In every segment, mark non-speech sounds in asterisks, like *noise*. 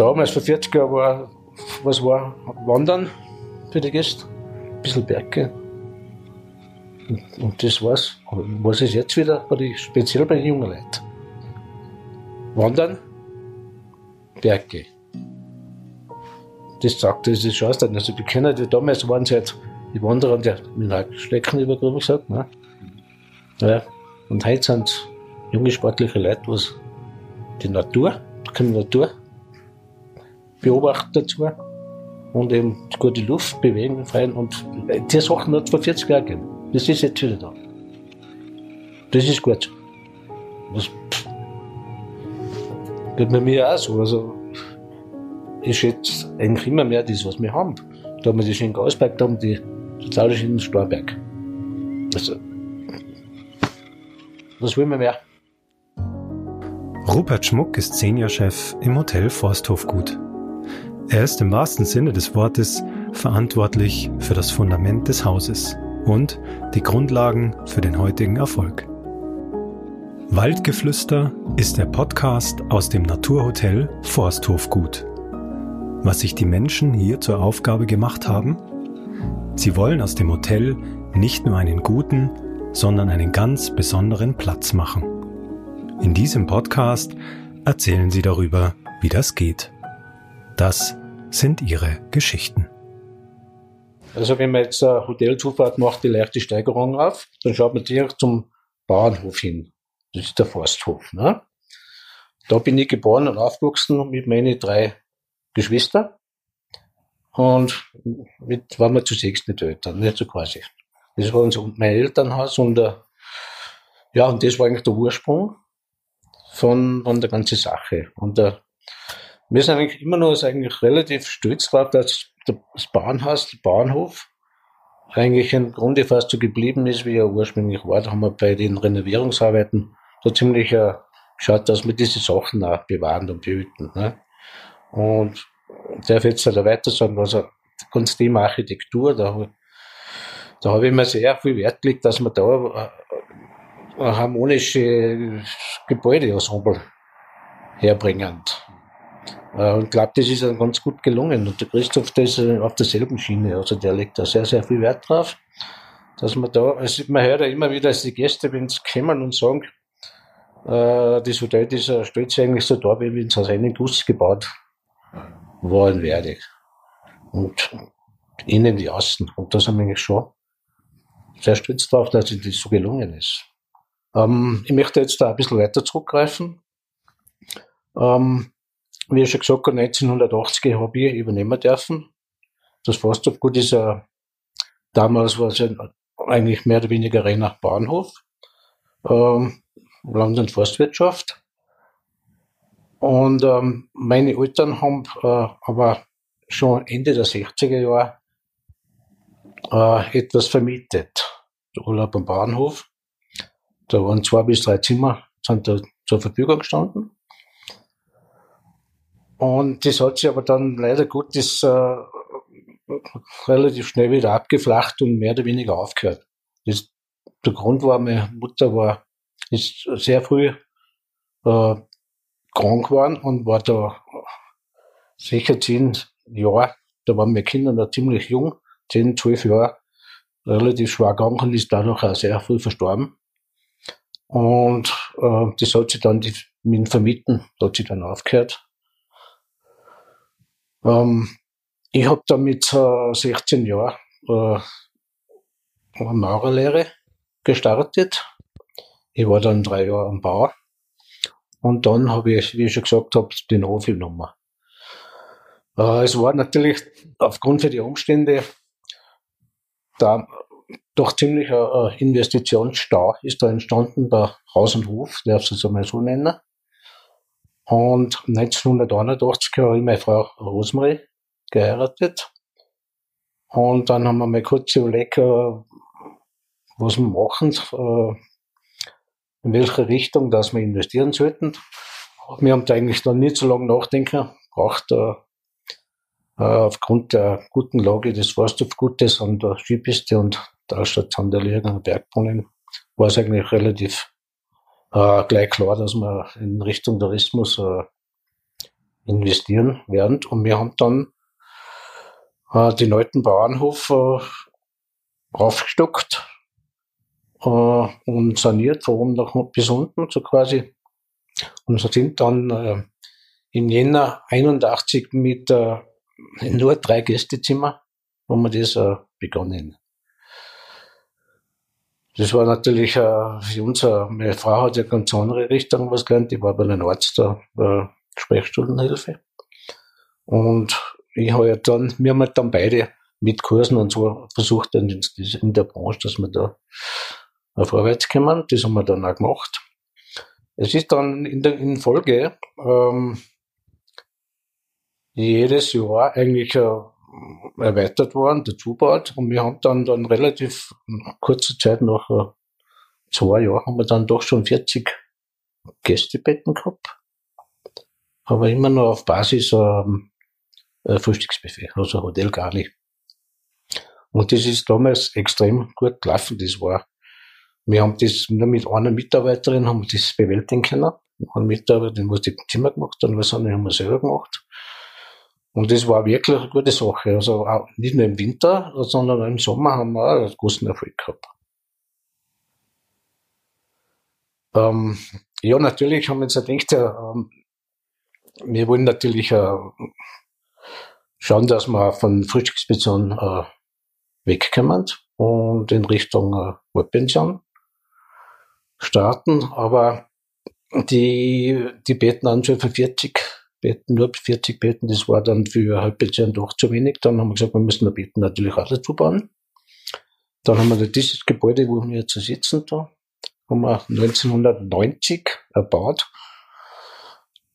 damals vor 40 Jahren war, was war? Wandern für die Gäste, ein bisschen Berge. Und, und das war's. Was ist jetzt wieder, speziell bei den jungen Leuten? Wandern, Berge. Das sagt, das ist Chance. Also, wir kennen die damals waren sie halt die Wanderer die Mineralschlecken über gesagt. Ne? Ja. Und heute sind junge sportliche Leute, was die Natur, die Natur beobachten dazu und eben gute Luft, Bewegung, Freien und die Sachen hat vor 40 Jahren gegeben. Das ist jetzt wieder da. Das ist gut. Das geht bei mir auch so. Also, ich schätze eigentlich immer mehr das, was wir haben. Da haben wir die schönen Gasberg, da haben die total schönen Storberg. Also, was will man mehr? Rupert Schmuck ist Seniorchef im Hotel Forsthofgut. Er ist im wahrsten Sinne des Wortes verantwortlich für das Fundament des Hauses und die Grundlagen für den heutigen Erfolg. Waldgeflüster ist der Podcast aus dem Naturhotel Forsthofgut. Was sich die Menschen hier zur Aufgabe gemacht haben? Sie wollen aus dem Hotel nicht nur einen guten, sondern einen ganz besonderen Platz machen. In diesem Podcast erzählen sie darüber, wie das geht. Das sind ihre Geschichten. Also wenn man jetzt eine Hotelzufahrt macht, die leichte Steigerung auf, dann schaut man direkt zum Bauernhof hin. Das ist der Forsthof. Ne? Da bin ich geboren und aufgewachsen mit meinen drei Geschwistern. Und mit waren wir zu sechs mit Eltern, nicht so quasi. Das war unser, mein Elternhaus und äh, ja, und das war eigentlich der Ursprung von, von der ganzen Sache. Und äh, wir sind eigentlich immer noch eigentlich relativ stolz darauf, dass das Bahnhaus, der Bahnhof, eigentlich im Grunde fast so geblieben ist, wie er ursprünglich war. Da haben wir bei den Renovierungsarbeiten so ziemlich äh, geschaut, dass wir diese Sachen auch bewahren und behüten. Ne? Und darf jetzt halt weiter sagen, also Thema Architektur, da da habe ich mir sehr viel Wert gelegt, dass man da äh, ein harmonische Gebäudeensemble herbringen. Und glaube, das ist dann ganz gut gelungen. Und der Christoph, der ist auf derselben Schiene. Also der legt da sehr, sehr viel Wert drauf. Dass man da, also man hört ja immer wieder, dass die Gäste, wenn sie kommen und sagen, äh, das Hotel das stellt sich eigentlich so da, wie wenn es aus einem Guss gebaut worden wäre. Und innen wie außen. Und das haben wir eigentlich schon sehr stolz darauf, dass das so gelungen ist. Ähm, ich möchte jetzt da ein bisschen weiter zurückgreifen. Ähm, wie ich schon gesagt habe, 1980 habe ich übernehmen dürfen. Das Forsthofgut ist ja, damals war es eigentlich mehr oder weniger reiner Bahnhof, ähm, Land- und Forstwirtschaft. Und ähm, meine Eltern haben äh, aber schon Ende der 60er Jahre äh, etwas vermietet. Urlaub am Bahnhof. Da waren zwei bis drei Zimmer sind da zur Verfügung gestanden. Und das hat sich aber dann leider Gottes äh, relativ schnell wieder abgeflacht und mehr oder weniger aufgehört. Das, der Grund war, meine Mutter war ist sehr früh äh, krank geworden und war da sicher zehn Jahre, da waren meine Kinder noch ziemlich jung, zehn, zwölf Jahre relativ schwer krank und ist dadurch auch sehr früh verstorben. Und äh, das hat sich dann die, mit dem Vermieten, hat sich dann aufgehört. Ähm, ich habe dann mit äh, 16 Jahren äh, eine Maurerlehre gestartet. Ich war dann drei Jahre am Bau. Und dann habe ich, wie ich schon gesagt habe, den Hof genommen. Äh, es war natürlich aufgrund für die Umstände da doch ziemlich ein Investitionsstau ist da entstanden bei Haus und Hof, darf es einmal so nennen. Und 1981 habe ich meine Frau Rosemarie geheiratet. Und dann haben wir mal kurz überlegt, äh, was wir machen, äh, in welche Richtung, dass wir investieren sollten. Wir haben da eigentlich dann nicht so lange nachdenken braucht, äh, aufgrund der guten Lage des Forsthofgutes an der Skipiste und der Stadt an der Bergbrunnen war es eigentlich relativ äh, gleich klar, dass wir in Richtung Tourismus äh, investieren werden. Und wir haben dann äh, den alten Bauernhof äh, aufgestockt äh, und saniert von oben nach bis unten, so quasi. Und sind dann äh, im Jänner 81 mit äh, nur drei Gästezimmer, wo wir das äh, begonnen. Das war natürlich äh, für uns, äh, meine Frau hat ja ganz andere Richtung was gelernt, die war bei einem Arzt der äh, Sprechstundenhilfe. Und ich habe ja dann, wir haben halt dann beide mit Kursen und so versucht, in, in der Branche, dass wir da Arbeit kommen. Das haben wir dann auch gemacht. Es ist dann in der in Folge ähm, jedes Jahr eigentlich äh, erweitert worden, dazugebaut. Und wir haben dann, dann relativ kurze Zeit, nach äh, zwei Jahren, haben wir dann doch schon 40 Gästebetten gehabt. Aber immer noch auf Basis ähm, äh, Frühstücksbuffet, also Hotel Gali. Und das ist damals extrem gut gelaufen. Das war, wir haben das nur mit einer Mitarbeiterin haben das bewältigen können. Eine Mitarbeiterin, die die Zimmer gemacht, dann was haben wir selber gemacht. Und das war wirklich eine gute Sache. Also auch nicht nur im Winter, sondern auch im Sommer haben wir auch einen großen Erfolg gehabt. Ähm, ja, natürlich haben wir uns gedacht, ähm, wir wollen natürlich äh, schauen, dass wir von Frühstückspension äh, wegkommen und in Richtung äh, Urpension starten. Aber die, die beten an schon für 40 Betten, nur 40 Betten, das war dann für Halbpension doch zu wenig. Dann haben wir gesagt, wir müssen die Betten natürlich auch dazu bauen. Dann haben wir dieses Gebäude, wo wir jetzt sitzen, da, haben wir 1990 erbaut.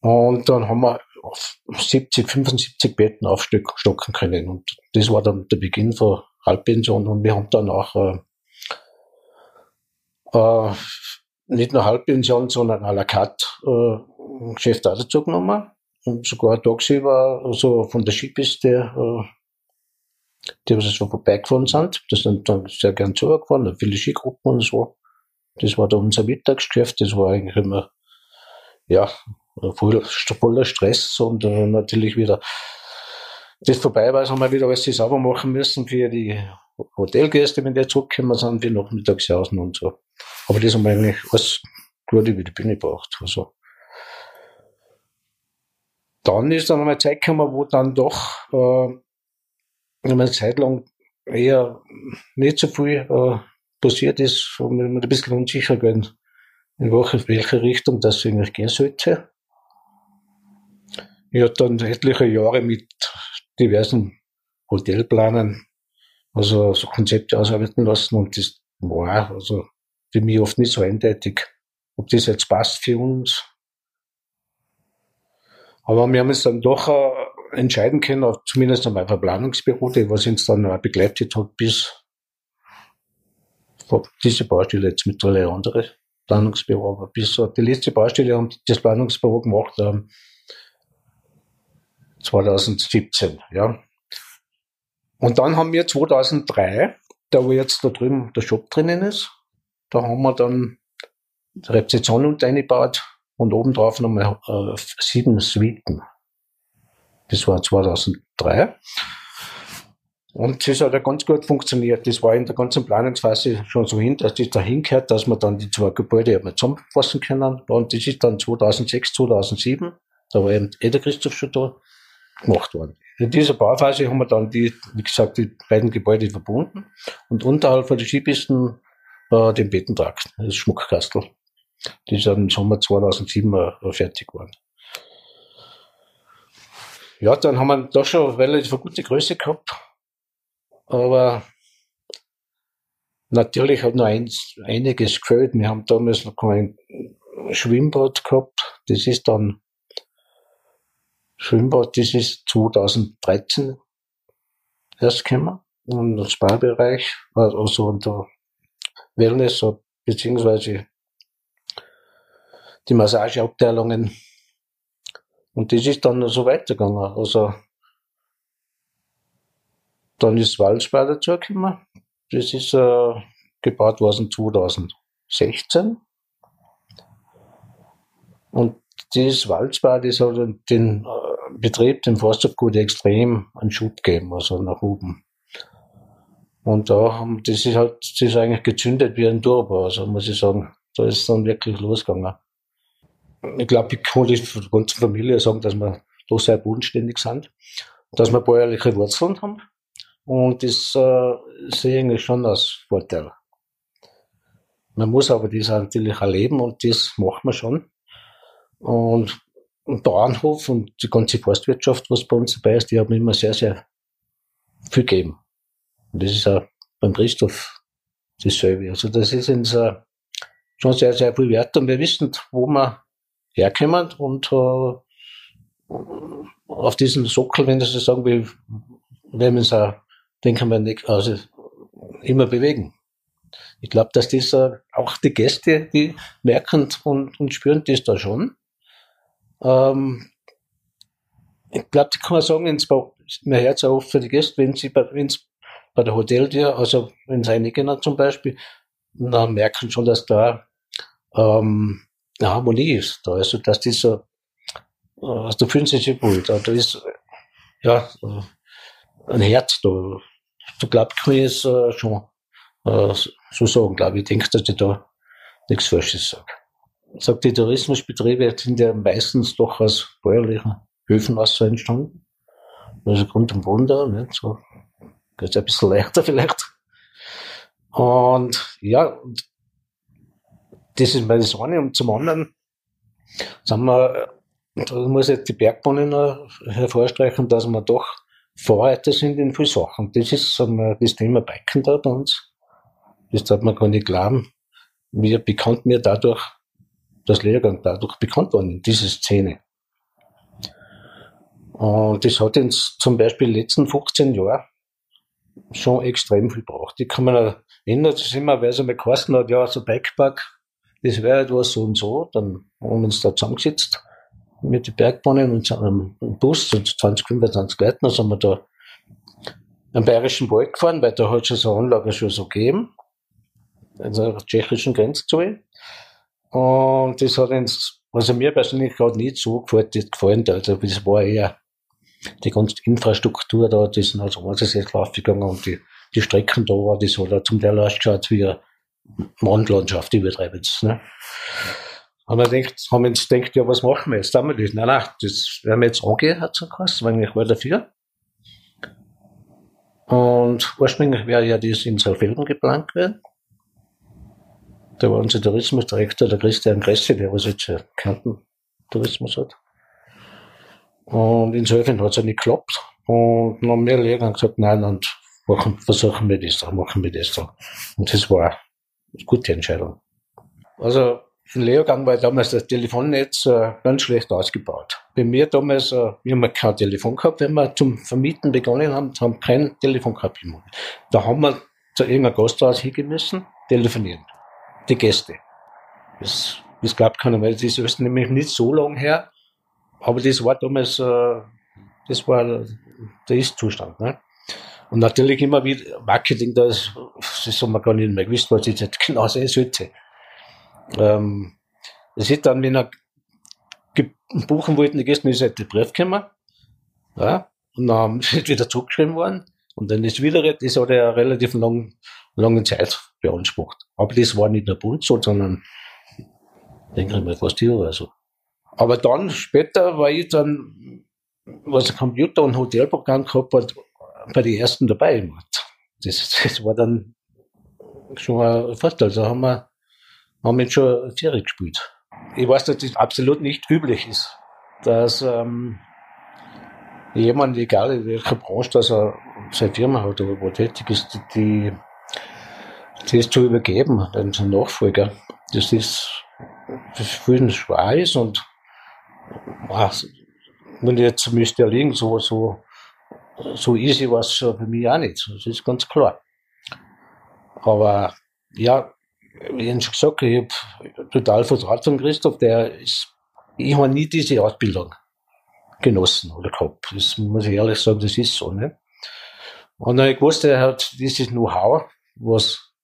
Und dann haben wir auf 70, 75 Betten aufstocken können. Und das war dann der Beginn von Halbpension. Und wir haben dann auch äh, äh, nicht nur Halbpension, sondern à la carte äh, Geschäft auch dazu genommen und sogar tagsüber, also von der Skipiste, äh, die was so vorbeigefahren sind, das sind dann sehr gern zugefahren, viele Skigruppen und so. Das war da unser Mittagsgeschäft, das war eigentlich immer, ja, voll, voller Stress und äh, natürlich wieder, das vorbei war, haben wir wieder alles sauber machen müssen für die Hotelgäste, wenn die zurückkommen sind, wir Nachmittagshausen und so. Aber das haben wir eigentlich alles gut über die Bühne gebracht. Also, dann ist dann einmal Zeit gekommen, wo dann doch äh, eine Zeit lang eher nicht so viel äh, passiert ist und wir ein bisschen unsicher gewesen, in welche Richtung das eigentlich gehen sollte. Ich habe dann etliche Jahre mit diversen Hotelplanern also so Konzepte ausarbeiten lassen und das war also für mich oft nicht so eindeutig, ob das jetzt passt für uns aber wir haben uns dann doch äh, entscheiden können, zumindest einmal ein Planungsbüro, was uns dann auch begleitet hat bis diese Baustelle jetzt mittlerweile andere Planungsbüro, aber bis so die letzte Baustelle haben das Planungsbüro gemacht ähm, 2017, ja. Und dann haben wir 2003, da wo jetzt da drüben der Shop drinnen ist, da haben wir dann die Rezeption unter eingebaut und obendrauf nochmal äh, sieben Suiten. Das war 2003. Und das hat ja ganz gut funktioniert. Das war in der ganzen Planungsphase schon so hin, dass das dahin gehört, dass wir dann die zwei Gebäude mal zusammenfassen können. Und das ist dann 2006, 2007, da war eben eh der Christoph schon da, gemacht worden. In dieser Bauphase haben wir dann die, wie gesagt, die beiden Gebäude verbunden und unterhalb von den Skipisten äh, den Bettentrakt, das Schmuckkastel. Die ist im Sommer 2007 äh, fertig geworden. Ja, dann haben wir da schon relativ eine gute Größe gehabt. Aber natürlich hat noch eins, einiges gefällt. Wir haben damals noch ein Schwimmbad gehabt. Das ist dann Schwimmbad, das ist 2013 erst gekommen. Und der Spa-Bereich, also unter Wellness, beziehungsweise die Massageabteilungen. Und das ist dann so weitergegangen. Also, dann ist Waldsbad dazugekommen. Das ist äh, gebaut worden 2016. Und dieses Waldsbad ist halt den, Betrieb, dem Forsthofgut, extrem einen Schub gegeben, also nach oben. Und da haben, das ist halt, das ist eigentlich gezündet wie ein Turbo, also muss ich sagen. Da ist dann wirklich losgegangen. Ich glaube, ich kann das für die ganze Familie sagen, dass wir doch sehr bodenständig sind, dass wir bäuerliche Wurzeln haben. Und das äh, sehe ich eigentlich schon als Vorteil. Man muss aber das natürlich erleben und das macht man schon. Und ein Bauernhof und die ganze Forstwirtschaft, was bei uns dabei ist, die haben immer sehr, sehr viel gegeben. Und das ist auch beim Christoph dasselbe. Also das ist uns äh, schon sehr, sehr viel wert und wir wissen, wo wir herkommen und äh, auf diesen Sockel, wenn Sie sagen, wir werden uns auch, denken wir nicht, also immer bewegen. Ich glaube, dass das äh, auch die Gäste, die merken und, und spüren das da schon. Ähm, ich glaube, die kann man sagen, ins, hört es auch für die Gäste, wenn sie bei, wenn's bei der Hoteltür, also wenn sie reingehen zum Beispiel, dann merken schon, dass da ähm, eine Harmonie ist. Da. Also, dass die so, äh, fühlen sie sich wohl. Da, da ist ja ein Herz da. Du glaubst, kann ich es äh, schon äh, so sagen, glaube ich. Ich denke, dass ich da nichts Falsches sage. Sagt, die Tourismusbetriebe sind ja meistens doch aus bäuerlichen Höfen aus so entstanden. Also Grund und da, nicht? so geht ein bisschen leichter vielleicht. Und ja, das ist mal das eine. Und zum anderen sind wir, da muss ich die Bergbahnen hervorstreichen, dass wir doch Vorreiter sind in vielen Sachen. Das ist sagen wir, das Thema Biken da bei uns. Das darf man gar nicht glauben. Wir bekannt mir dadurch, das Lehrgang dadurch bekannt worden in dieser Szene. Und das hat uns zum Beispiel in den letzten 15 Jahren schon extrem viel gebraucht. Ich kann mich erinnern, das ist immer, wer so mal geheißen hat, ja, so Bikepark, das wäre etwas so und so. Dann haben wir uns da zusammengesetzt mit den Bergbahnen und einem Bus, so 20, 25 Leuten, dann sind wir da am Bayerischen Wald gefahren, weil da hat schon so Anlage schon so gegeben, an der tschechischen Grenze. Und das hat uns, also mir persönlich gerade nicht so gefallen, also das war eher die ganze Infrastruktur da, die sind also alles jetzt aufgegangen und die, die Strecken da das hat zum Teil ausgeschaut wie eine Mondlandschaft, übertreiben es. Ne? Haben wir gedacht, haben uns gedacht, ja, was machen wir jetzt? Haben wir das? Nein, nein, das werden wir jetzt angehen, hat es geheißen, weil ich war dafür. Und ursprünglich wäre ja das in Saalfelden geplant gewesen. Da war unser Tourismusdirektor, der Christian Gresse, der was jetzt Kanten Tourismus hat. Und insofern hat es ja nicht geklappt. Und dann haben wir Lehrer gesagt, nein, und machen, versuchen wir das da, machen wir das da. Und das war gute Entscheidung. Also, im Lehrgang war damals das Telefonnetz äh, ganz schlecht ausgebaut. Bei mir damals, äh, wir haben kein Telefon gehabt, wenn wir zum Vermieten begonnen haben, haben kein Telefon gehabt. Da haben wir zu irgendeinem Gasthaus hingehen müssen, telefonieren. Die Gäste. Das, das glaubt keiner, weil das ist nämlich nicht so lang her. Aber das war damals, äh, das war der Ist-Zustand. Ne? Und natürlich immer wieder Marketing, da ist, das haben wir gar nicht mehr gewusst, was ich jetzt genau sehen sollte. Ähm, das ist dann, wenn er buchen wollten, die Gäste, ist halt der Brief gekommen. Ja, und dann ist wieder zurückgeschrieben worden. Und dann ist wieder, das hat ja relativ lang, lange Zeit beansprucht. Aber das war nicht nur Bund so, sondern, denke ich mal, fast Jahre oder so. Aber dann später war ich dann, was ein Computer- und Hotelprogramm gehabt hat, bei den ersten dabei. Das, das war dann schon ein Vorteil. Da haben wir, haben wir schon Serie gespielt. Ich weiß, dass das absolut nicht üblich ist, dass ähm, jemand, egal in welcher Branche, dass er seine Firma hat oder wo tätig ist, die, das zu übergeben, den Nachfolger. Das ist, das für schwer ist und was, wenn ich jetzt müsste liegen, so, so, so easy war es für mich auch nicht. Das ist ganz klar. Aber ja, wie ich schon gesagt ich habe total Vertraut von Christoph, der ist, ich habe nie diese Ausbildung genossen oder gehabt. Das muss ich ehrlich sagen, das ist so, ne? Und dann habe ich gewusst, er hat dieses Know-how, was,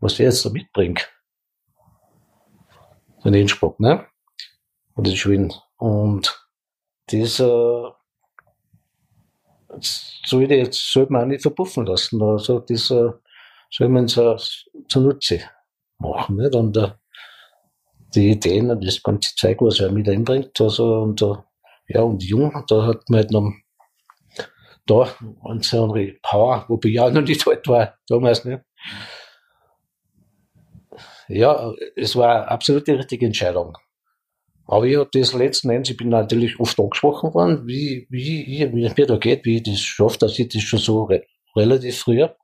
was er jetzt da mitbringt. So ein Innsbruck, ne? Und in Schweden. Und das, äh, soll ich jetzt, soll man auch nicht verpuffen lassen. Also, das äh, soll man so zunutze machen, nicht? Und äh, die Ideen und das ganze Zeug, was er mit einbringt, also, und, äh, ja, und jung, da hat man halt noch, da, und so eine Power, wobei ich auch noch nicht alt war, damals, nicht? Ja, es war eine absolut die richtige Entscheidung. Aber ich habe das letzten Endes, ich bin natürlich oft angesprochen worden, wie, wie, wie es mir da geht, wie ich das schaffe, dass ich das schon so re relativ früher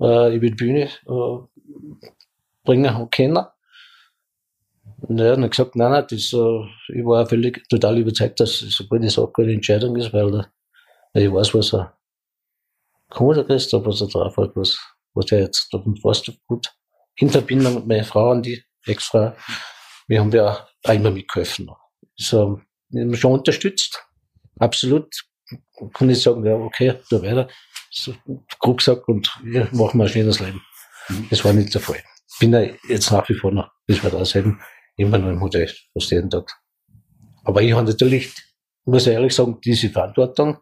äh, über die Bühne äh, bringen können. Und er hat dann gesagt, nein, nein, das, äh, ich war völlig total überzeugt, dass es eine gute Sache, eine Entscheidung ist, weil äh, ich weiß, was er kann, der Christoph, was er drauf hat, was, was er jetzt fast gut in Verbindung mit meiner Frau und die Ex-Frau wir haben ja auch immer mitgeholfen. So, wir haben schon unterstützt. Absolut. Kann ich sagen, ja, okay, da weiter. So, grob gesagt, und wir machen ein schönes Leben. Das war nicht der Fall. Bin ja jetzt nach wie vor noch, bis wir da sind, immer noch im Hotel, was jeden Tag. Aber ich habe natürlich, muss ich ehrlich sagen, diese Verantwortung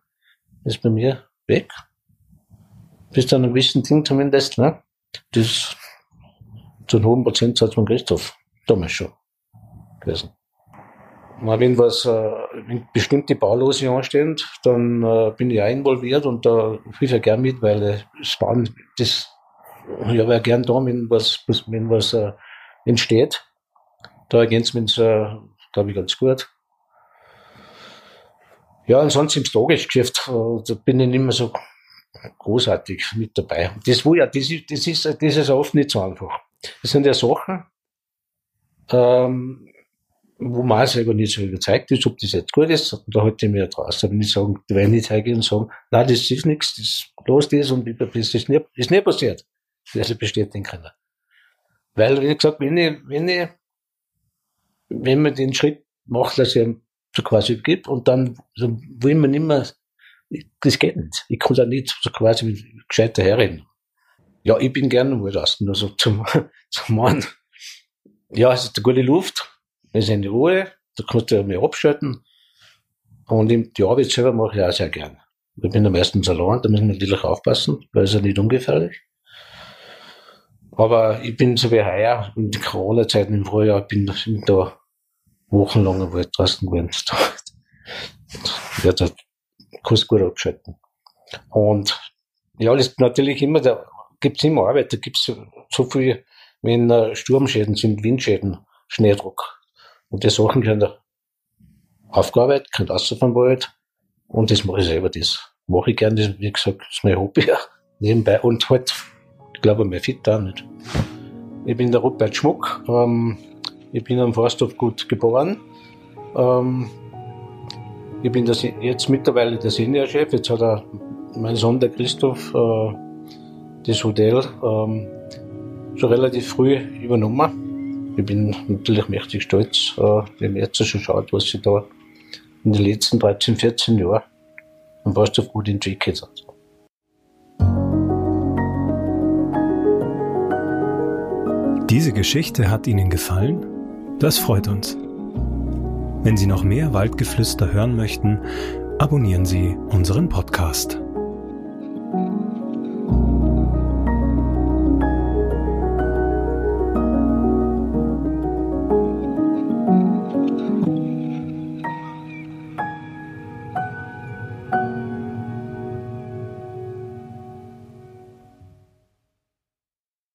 ist bei mir weg. Bis zu einem gewissen Ding zumindest, ne? Das, zu einem hohen Prozentsatz von Christoph. Damals schon gewesen. Wenn was, äh, wenn bestimmte Baulose anstehen, dann äh, bin ich auch involviert und da hilfe ich gern mit, weil äh, das Bauen, das, ich ja gern da, wenn was, wenn was äh, entsteht. Da ergänzt man es, äh, glaube ich, ganz gut. Ja, ansonsten im Tagesgeschäft, äh, da bin ich nicht mehr so großartig mit dabei. Das, wo ja, das, ist, das, ist, das ist oft nicht so einfach. Das sind ja Sachen, ähm, wo man selber nicht so überzeugt ist, ob das jetzt gut ist, da halte ich mir draus. Aber nicht sagen, die werden nicht hergehen und sagen, nein, das ist nichts, das los das und das ist nicht, ist nicht passiert. Ist bestätigen können. Weil, wie gesagt, wenn ich, wenn ich, wenn man den Schritt macht, dass ich so quasi gibt und dann so will man mehr, das geht nicht. Ich kann da nicht so quasi gescheiter herreden. Ja, ich bin gerne wohl lassen, also zum, *laughs* zum Mann. Ja, es ist eine gute Luft wir sind in Ruhe, da kannst du mich abschalten. Und die Arbeit selber mache ich auch sehr gern. Ich bin am ersten Salon, da müssen wir natürlich aufpassen, weil es ja nicht ungefährlich. Aber ich bin so wie heuer, in den Corona-Zeiten im Frühjahr, bin, bin da wochenlang im Wald draußen gewesen. Ja, *laughs* da kannst du gut abschalten. Und ja, das ist natürlich immer, da gibt's immer Arbeit, da gibt's so, so viel, wenn uh, Sturmschäden sind, Windschäden, Schneedruck. Und die Sachen können aufgearbeitet, können raus vom Wald. Und das mache ich selber, das mache ich gerne, das, wie gesagt, das ist mein Hobby *laughs* nebenbei. Und halt, ich glaube, mein Fit auch nicht. Ich bin der Robert Schmuck, ähm, ich bin am Forsthof gut geboren. Ähm, ich bin das, jetzt mittlerweile der Seniorchef. Jetzt hat er, mein Sohn, der Christoph, äh, das Hotel ähm, schon relativ früh übernommen. Ich bin natürlich mächtig stolz, äh, wenn man jetzt schon schaut, was sich da in den letzten 13, 14 Jahren am Wasserstoff gut entwickelt hat. Diese Geschichte hat Ihnen gefallen? Das freut uns. Wenn Sie noch mehr Waldgeflüster hören möchten, abonnieren Sie unseren Podcast.